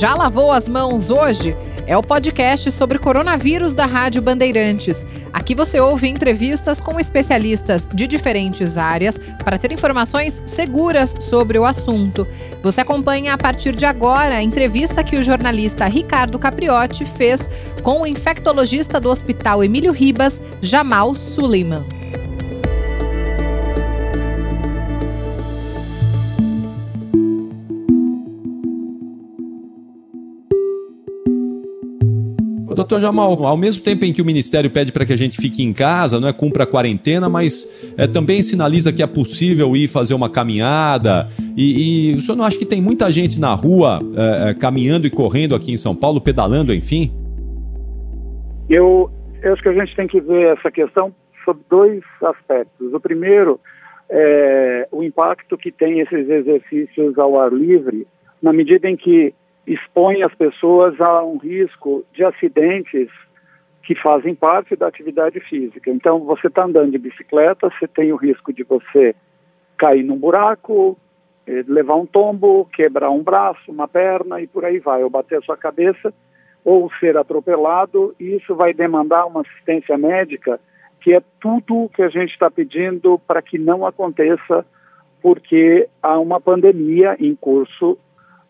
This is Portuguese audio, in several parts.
já lavou as mãos hoje? É o podcast sobre coronavírus da Rádio Bandeirantes. Aqui você ouve entrevistas com especialistas de diferentes áreas para ter informações seguras sobre o assunto. Você acompanha a partir de agora a entrevista que o jornalista Ricardo Capriotti fez com o infectologista do Hospital Emílio Ribas, Jamal Suleiman. Doutor Jamal, ao mesmo tempo em que o Ministério pede para que a gente fique em casa, não é cumpra a quarentena, mas é, também sinaliza que é possível ir fazer uma caminhada. E, e o senhor não acha que tem muita gente na rua é, é, caminhando e correndo aqui em São Paulo, pedalando, enfim? Eu, eu acho que a gente tem que ver essa questão sob dois aspectos. O primeiro é o impacto que tem esses exercícios ao ar livre, na medida em que expõe as pessoas a um risco de acidentes que fazem parte da atividade física. Então, você está andando de bicicleta, você tem o risco de você cair num buraco, eh, levar um tombo, quebrar um braço, uma perna e por aí vai, ou bater a sua cabeça, ou ser atropelado, e isso vai demandar uma assistência médica, que é tudo que a gente está pedindo para que não aconteça, porque há uma pandemia em curso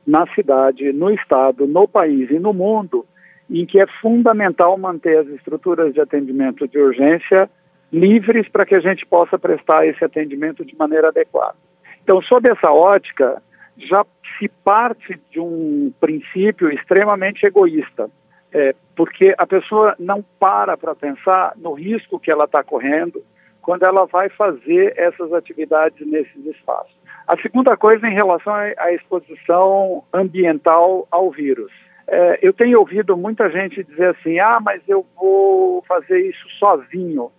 na cidade, no estado, no país e no mundo, em que é fundamental manter as estruturas de atendimento de urgência livres para que a gente possa prestar esse atendimento de maneira adequada. Então, sob essa ótica, já se parte de um princípio extremamente egoísta, é, porque a pessoa não para para pensar no risco que ela está correndo quando ela vai fazer essas atividades nesses espaços. A segunda coisa em relação à exposição ambiental ao vírus. É, eu tenho ouvido muita gente dizer assim: ah, mas eu vou fazer isso sozinho.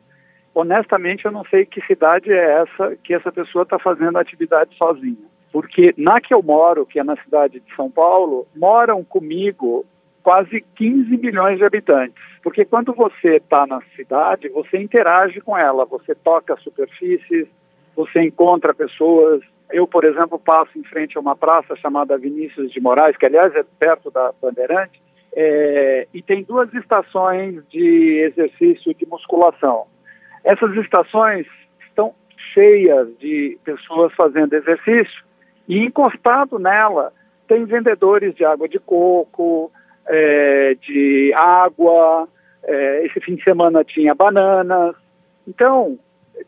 Honestamente, eu não sei que cidade é essa que essa pessoa está fazendo atividade sozinha. Porque na que eu moro, que é na cidade de São Paulo, moram comigo quase 15 milhões de habitantes. Porque quando você está na cidade, você interage com ela, você toca superfícies, você encontra pessoas, eu, por exemplo, passo em frente a uma praça chamada Vinícius de Moraes, que aliás é perto da Bandeirante, é, e tem duas estações de exercício de musculação. Essas estações estão cheias de pessoas fazendo exercício e encostado nela tem vendedores de água de coco, é, de água. É, esse fim de semana tinha bananas. Então,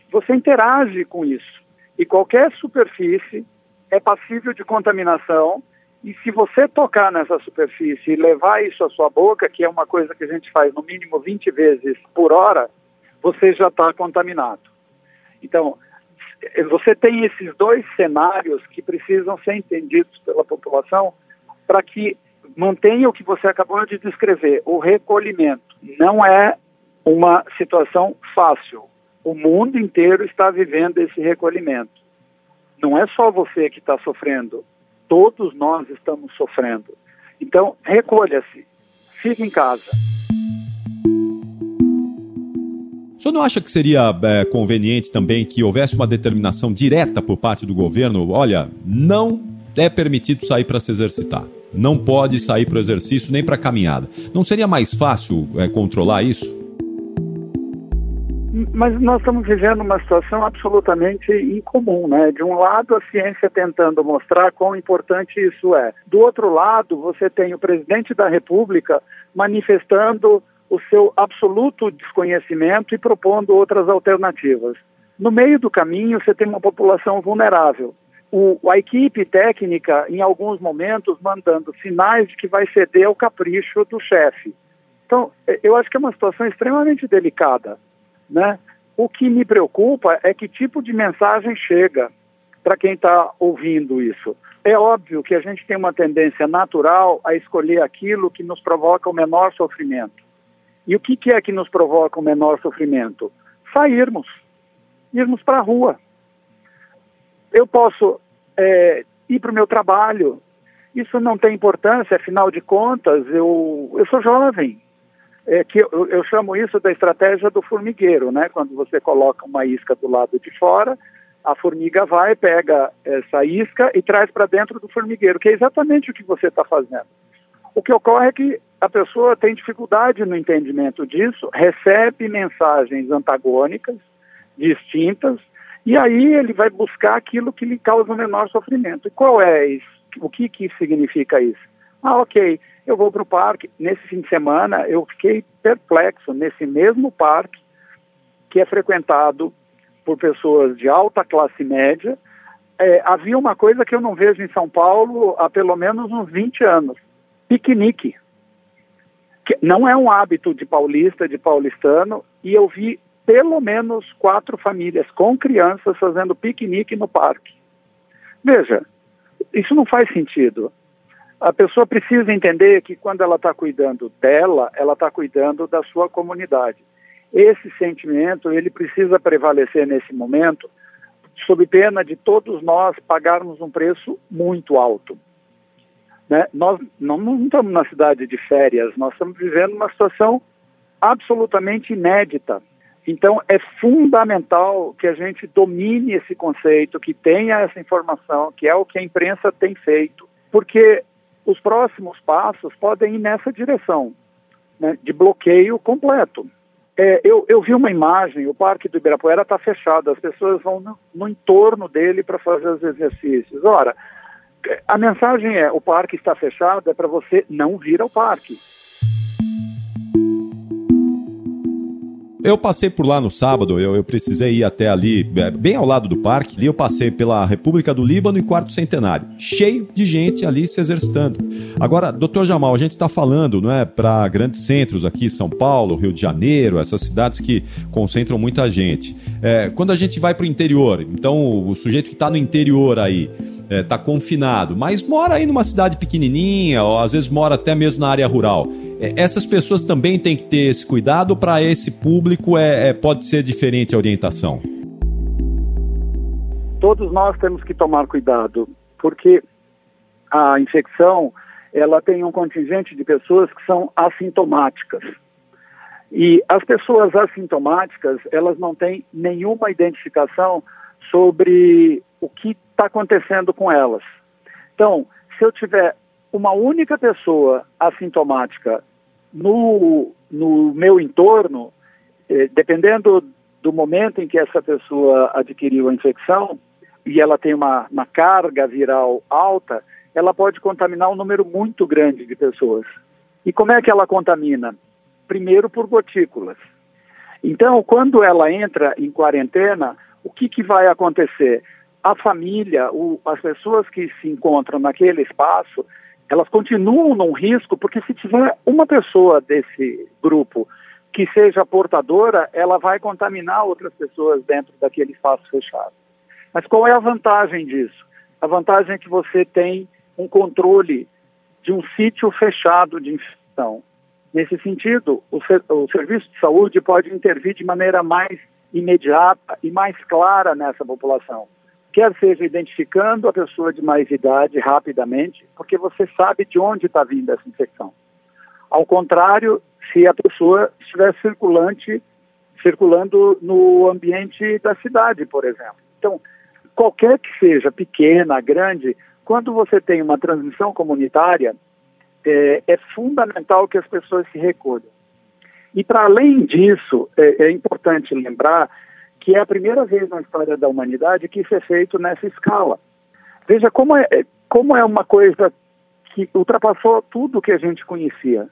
você interage com isso. E qualquer superfície é passível de contaminação. E se você tocar nessa superfície e levar isso à sua boca, que é uma coisa que a gente faz no mínimo 20 vezes por hora, você já está contaminado. Então, você tem esses dois cenários que precisam ser entendidos pela população para que mantenha o que você acabou de descrever, o recolhimento. Não é uma situação fácil. O mundo inteiro está vivendo esse recolhimento. Não é só você que está sofrendo, todos nós estamos sofrendo. Então, recolha-se, fique em casa. O senhor não acha que seria é, conveniente também que houvesse uma determinação direta por parte do governo? Olha, não é permitido sair para se exercitar. Não pode sair para o exercício nem para caminhada. Não seria mais fácil é, controlar isso? Mas nós estamos vivendo uma situação absolutamente incomum, né? De um lado, a ciência tentando mostrar quão importante isso é. Do outro lado, você tem o presidente da República manifestando o seu absoluto desconhecimento e propondo outras alternativas. No meio do caminho, você tem uma população vulnerável. O, a equipe técnica, em alguns momentos, mandando sinais de que vai ceder ao capricho do chefe. Então, eu acho que é uma situação extremamente delicada. Né? O que me preocupa é que tipo de mensagem chega para quem está ouvindo isso. É óbvio que a gente tem uma tendência natural a escolher aquilo que nos provoca o menor sofrimento. E o que, que é que nos provoca o menor sofrimento? Sairmos, irmos para a rua. Eu posso é, ir para o meu trabalho. Isso não tem importância, afinal de contas, eu, eu sou jovem, é que eu, eu, chamo isso da estratégia do formigueiro, né? Quando você coloca uma isca do lado de fora, a formiga vai, pega essa isca e traz para dentro do formigueiro, que é exatamente o que você está fazendo. O que ocorre é que a pessoa tem dificuldade no entendimento disso, recebe mensagens antagônicas, distintas, e aí ele vai buscar aquilo que lhe causa o menor sofrimento. E qual é isso? O que, que significa isso? Ah, ok, eu vou para o parque. Nesse fim de semana, eu fiquei perplexo nesse mesmo parque que é frequentado por pessoas de alta classe média. É, havia uma coisa que eu não vejo em São Paulo há pelo menos uns 20 anos: piquenique. Que não é um hábito de paulista, de paulistano, e eu vi pelo menos quatro famílias com crianças fazendo piquenique no parque. Veja, isso não faz sentido. A pessoa precisa entender que quando ela está cuidando dela, ela está cuidando da sua comunidade. Esse sentimento, ele precisa prevalecer nesse momento, sob pena de todos nós pagarmos um preço muito alto. Né? Nós não, não estamos na cidade de férias, nós estamos vivendo uma situação absolutamente inédita. Então, é fundamental que a gente domine esse conceito, que tenha essa informação, que é o que a imprensa tem feito, porque os próximos passos podem ir nessa direção, né, de bloqueio completo. É, eu, eu, vi uma imagem, o Parque do Ibirapuera está fechado, as pessoas vão no, no entorno dele para fazer os exercícios. Ora, a mensagem é: o parque está fechado, é para você não vir ao parque. Eu passei por lá no sábado, eu, eu, precisei ir até ali, é, bem ao lado do parque. Ali eu passei pela República do Líbano e Quarto Centenário. Cheio de gente ali se exercitando. Agora, doutor Jamal, a gente está falando não é, para grandes centros aqui, São Paulo, Rio de Janeiro, essas cidades que concentram muita gente. É, quando a gente vai para o interior, então o sujeito que está no interior aí, é, tá confinado, mas mora aí numa cidade pequenininha, ou às vezes mora até mesmo na área rural. É, essas pessoas também têm que ter esse cuidado para esse público é, é, pode ser diferente a orientação? Todos nós temos que tomar cuidado, porque a infecção ela tem um contingente de pessoas que são assintomáticas. E as pessoas assintomáticas, elas não têm nenhuma identificação sobre o que está acontecendo com elas. Então, se eu tiver uma única pessoa assintomática no, no meu entorno, eh, dependendo do momento em que essa pessoa adquiriu a infecção e ela tem uma, uma carga viral alta, ela pode contaminar um número muito grande de pessoas. E como é que ela contamina? Primeiro por gotículas. Então, quando ela entra em quarentena, o que, que vai acontecer? A família, o, as pessoas que se encontram naquele espaço, elas continuam num risco, porque se tiver uma pessoa desse grupo que seja portadora, ela vai contaminar outras pessoas dentro daquele espaço fechado. Mas qual é a vantagem disso? A vantagem é que você tem um controle de um sítio fechado de infecção. Nesse sentido, o, o serviço de saúde pode intervir de maneira mais imediata e mais clara nessa população. Quer seja identificando a pessoa de mais idade rapidamente, porque você sabe de onde está vindo essa infecção. Ao contrário, se a pessoa estiver circulante, circulando no ambiente da cidade, por exemplo. Então, qualquer que seja, pequena, grande, quando você tem uma transmissão comunitária, é, é fundamental que as pessoas se recolham. E para além disso, é, é, importante lembrar que é a primeira vez na história da humanidade que isso é feito nessa escala. Veja como é, como é uma coisa que ultrapassou tudo que a gente conhecia.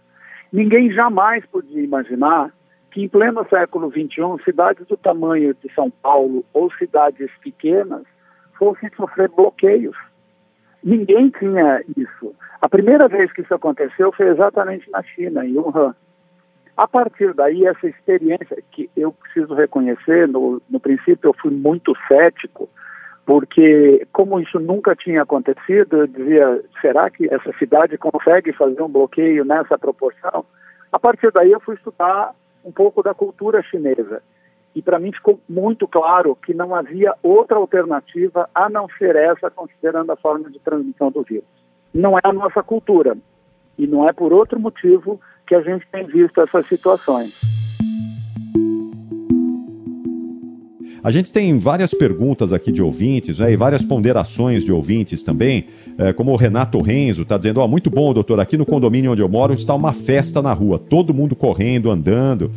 Ninguém jamais podia imaginar que em pleno século XXI, cidades do tamanho de São Paulo ou cidades pequenas fossem sofrer bloqueios. Ninguém tinha isso. A primeira vez que isso aconteceu foi exatamente na China, em Wuhan. A partir daí, essa experiência, que eu preciso reconhecer, no, no princípio eu fui muito cético, porque como isso nunca tinha acontecido, eu dizia, será que essa cidade consegue fazer um bloqueio nessa proporção? A partir daí eu fui estudar um pouco da cultura chinesa. E para mim ficou muito claro que não havia outra alternativa a não ser essa, considerando a forma de transmissão do vírus. Não é a nossa cultura. E não é por outro motivo que a gente tem visto essas situações. A gente tem várias perguntas aqui de ouvintes, né, e várias ponderações de ouvintes também, é, como o Renato Renzo está dizendo, ó, muito bom, doutor, aqui no condomínio onde eu moro está uma festa na rua, todo mundo correndo, andando.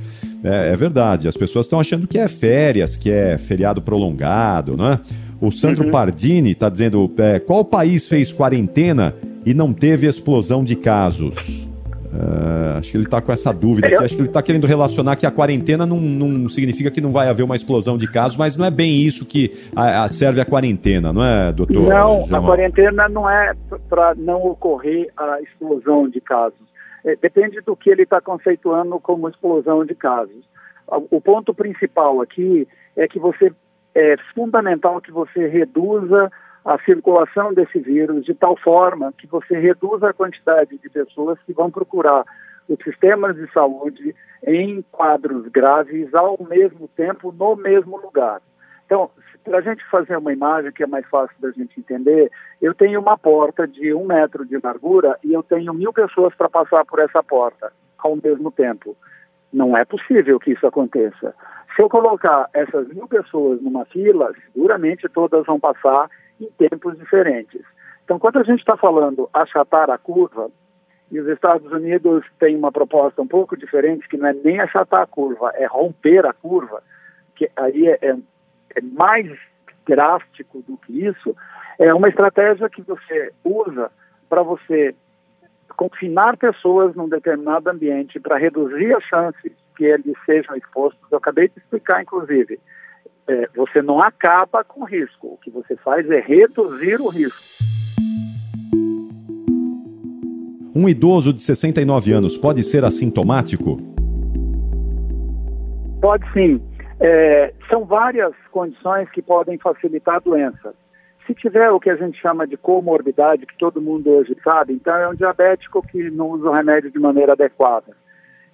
É, é verdade, as pessoas estão achando que é férias, que é feriado prolongado, né? O Sandro uhum. Pardini está dizendo, é, qual país fez quarentena e não teve explosão de casos? Uh, acho que ele está com essa dúvida. Aqui. Acho que ele está querendo relacionar que a quarentena não, não, significa que não vai haver uma explosão de casos, mas não é bem isso que a, a serve a quarentena, não é, doutor? Não, Jamal? a quarentena não é para não ocorrer a explosão de casos. É, depende do que ele está conceituando como explosão de casos. O ponto principal aqui é que você é fundamental que você reduza a circulação desse vírus de tal forma que você reduza a quantidade de pessoas que vão procurar os sistemas de saúde em quadros graves ao mesmo tempo no mesmo lugar. Então, para a gente fazer uma imagem que é mais fácil da gente entender, eu tenho uma porta de um metro de largura e eu tenho mil pessoas para passar por essa porta ao mesmo tempo. Não é possível que isso aconteça. Se eu colocar essas mil pessoas numa fila, seguramente todas vão passar em tempos diferentes. Então, quando a gente está falando achatar a curva, e os Estados Unidos têm uma proposta um pouco diferente, que não é nem achatar a curva, é romper a curva, que aí é, é, é mais drástico do que isso, é uma estratégia que você usa para você confinar pessoas num determinado ambiente para reduzir as chances que eles sejam expostos. Eu acabei de explicar, inclusive, é, você não acaba com o risco, o que você faz é reduzir o risco. Um idoso de 69 anos pode ser assintomático? Pode sim. É, são várias condições que podem facilitar a doença. Se tiver o que a gente chama de comorbidade, que todo mundo hoje sabe, então é um diabético que não usa o remédio de maneira adequada,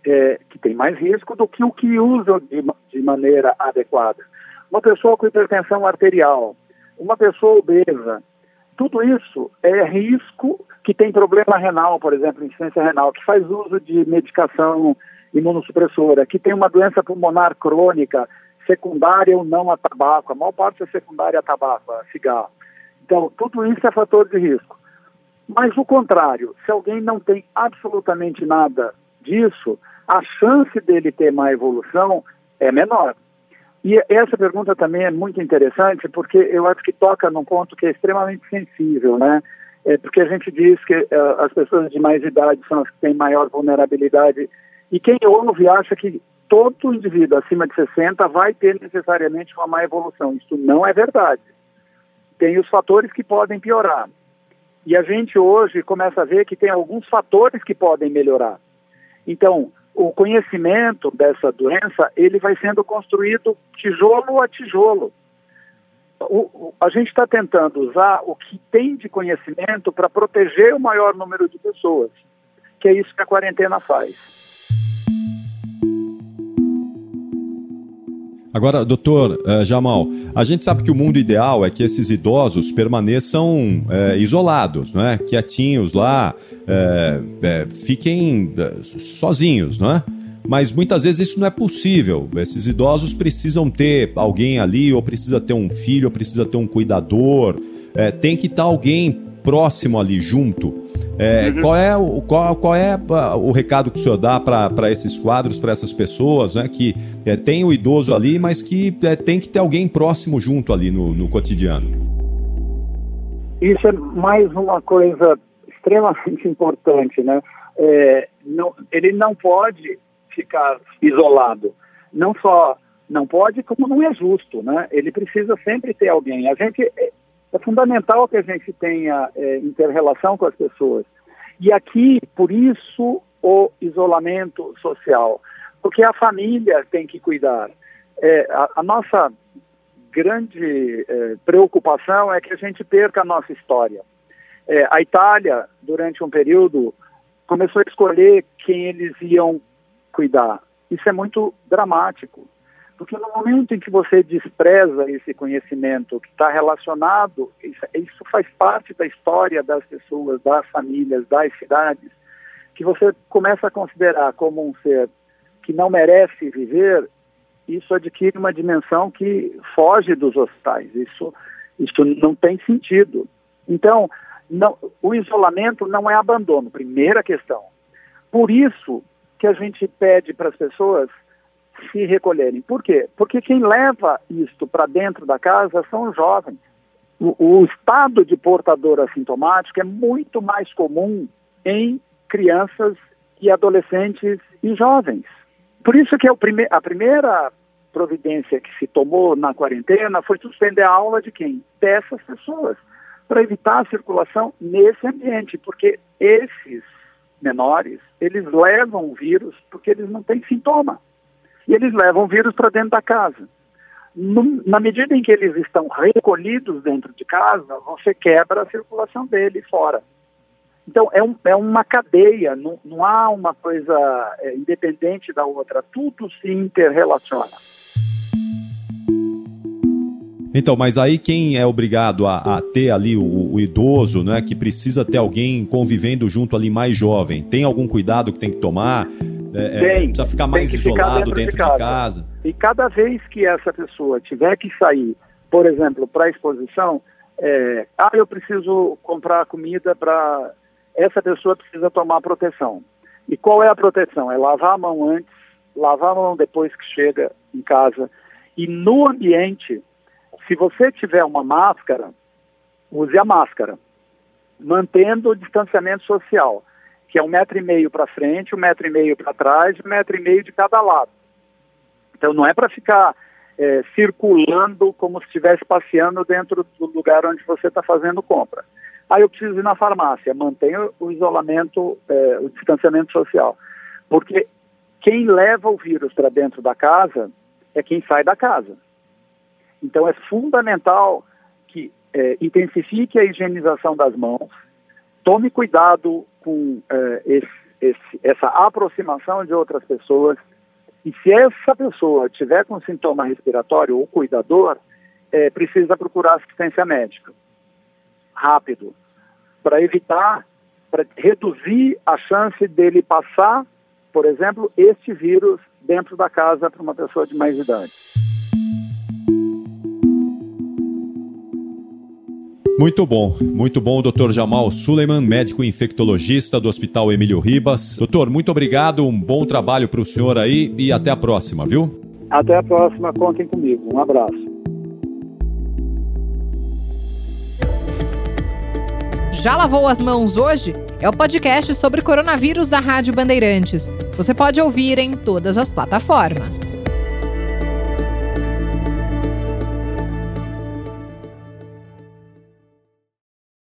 é, que tem mais risco do que o que usa de, de maneira adequada uma pessoa com hipertensão arterial, uma pessoa obesa, tudo isso é risco que tem problema renal, por exemplo, insuficiência renal, que faz uso de medicação imunossupressora, que tem uma doença pulmonar crônica, secundária ou não a tabaco, a maior parte é secundária a tabaco, a cigarro. Então, tudo isso é fator de risco. Mas o contrário, se alguém não tem absolutamente nada disso, a chance dele ter má evolução é menor. E essa pergunta também é muito interessante porque eu acho que toca num ponto que é extremamente sensível, né? É porque a gente diz que uh, as pessoas de mais idade são as que têm maior vulnerabilidade e quem ouve acha que todo indivíduo acima de 60 vai ter necessariamente uma má evolução. Isso não é verdade. Tem os fatores que podem piorar. E a gente hoje começa a ver que tem alguns fatores que podem melhorar. Então, o conhecimento dessa doença ele vai sendo construído tijolo a tijolo. O, o, a gente está tentando usar o que tem de conhecimento para proteger o maior número de pessoas, que é isso que a quarentena faz. Agora, doutor uh, Jamal, a gente sabe que o mundo ideal é que esses idosos permaneçam uh, isolados, não é? quietinhos lá, uh, fiquem sozinhos, não é? Mas muitas vezes isso não é possível. Esses idosos precisam ter alguém ali, ou precisa ter um filho, ou precisa ter um cuidador. tem que estar alguém próximo ali, junto. É, uhum. qual, é o, qual, qual é o recado que o senhor dá para esses quadros, para essas pessoas, né? Que é, tem o idoso ali, mas que é, tem que ter alguém próximo junto ali no, no cotidiano. Isso é mais uma coisa extremamente importante, né? É, não, ele não pode ficar isolado. Não só não pode, como não é justo, né? Ele precisa sempre ter alguém. A gente é fundamental que a gente tenha é, interrelação com as pessoas. E aqui, por isso, o isolamento social, porque a família tem que cuidar. É, a, a, nossa grande é, preocupação é que a gente perca a nossa história. É, a Itália, durante um período, começou a escolher quem eles iam cuidar. Isso é muito dramático. Porque no momento em que você despreza esse conhecimento que está relacionado, isso, faz parte da história das pessoas, das famílias, das cidades, que você começa a considerar como um ser que não merece viver, isso adquire uma dimensão que foge dos hospitais. Isso, isso não tem sentido. Então, não, o isolamento não é abandono, primeira questão. Por isso que a gente pede para as pessoas se recolherem. Por quê? Porque quem leva isto para dentro da casa são os jovens. O, o, estado de portador assintomático é muito mais comum em crianças e adolescentes e jovens. Por isso que é prime a primeira providência que se tomou na quarentena foi suspender a aula de quem? Dessas pessoas, para evitar a circulação nesse ambiente, porque esses menores, eles levam o vírus porque eles não têm sintoma. E eles levam o vírus para dentro da casa. No, na medida em que eles estão recolhidos dentro de casa, você quebra a circulação dele fora. Então, é, um, é uma cadeia, não, não há uma coisa é, independente da outra, tudo se interrelaciona. Então, mas aí quem é obrigado a, a ter ali o, o, idoso, né, que precisa ter alguém convivendo junto ali mais jovem, tem algum cuidado que tem que tomar? É, é tem, precisa ficar mais isolado dentro, dentro de, casa. de, casa. E cada vez que essa pessoa tiver que sair, por exemplo, para exposição, é, ah, eu preciso comprar comida para essa pessoa precisa tomar proteção. E qual é a proteção? É lavar a mão antes, lavar a mão depois que chega em casa. E no ambiente, se você tiver uma máscara, use a máscara, mantendo o distanciamento social, que é um metro e meio para frente, um metro e meio para trás, um metro e meio de cada lado. Então não é para ficar é, circulando como se estivesse passeando dentro do lugar onde você está fazendo compra. Aí eu preciso ir na farmácia, mantenha o isolamento, é, o distanciamento social. Porque quem leva o vírus para dentro da casa é quem sai da casa. Então é fundamental que é, intensifique a higienização das mãos, tome cuidado com é, esse, esse, essa aproximação de outras pessoas. E se essa pessoa tiver com sintoma respiratório ou cuidador, é, precisa procurar assistência médica rápido, para evitar, para reduzir a chance dele passar, por exemplo, este vírus dentro da casa para uma pessoa de mais idade. Muito bom, muito bom, doutor Jamal Suleiman, médico infectologista do Hospital Emílio Ribas. Doutor, muito obrigado, um bom trabalho para o senhor aí e até a próxima, viu? Até a próxima, contem comigo. Um abraço. Já lavou as mãos hoje? É o podcast sobre coronavírus da Rádio Bandeirantes. Você pode ouvir em todas as plataformas.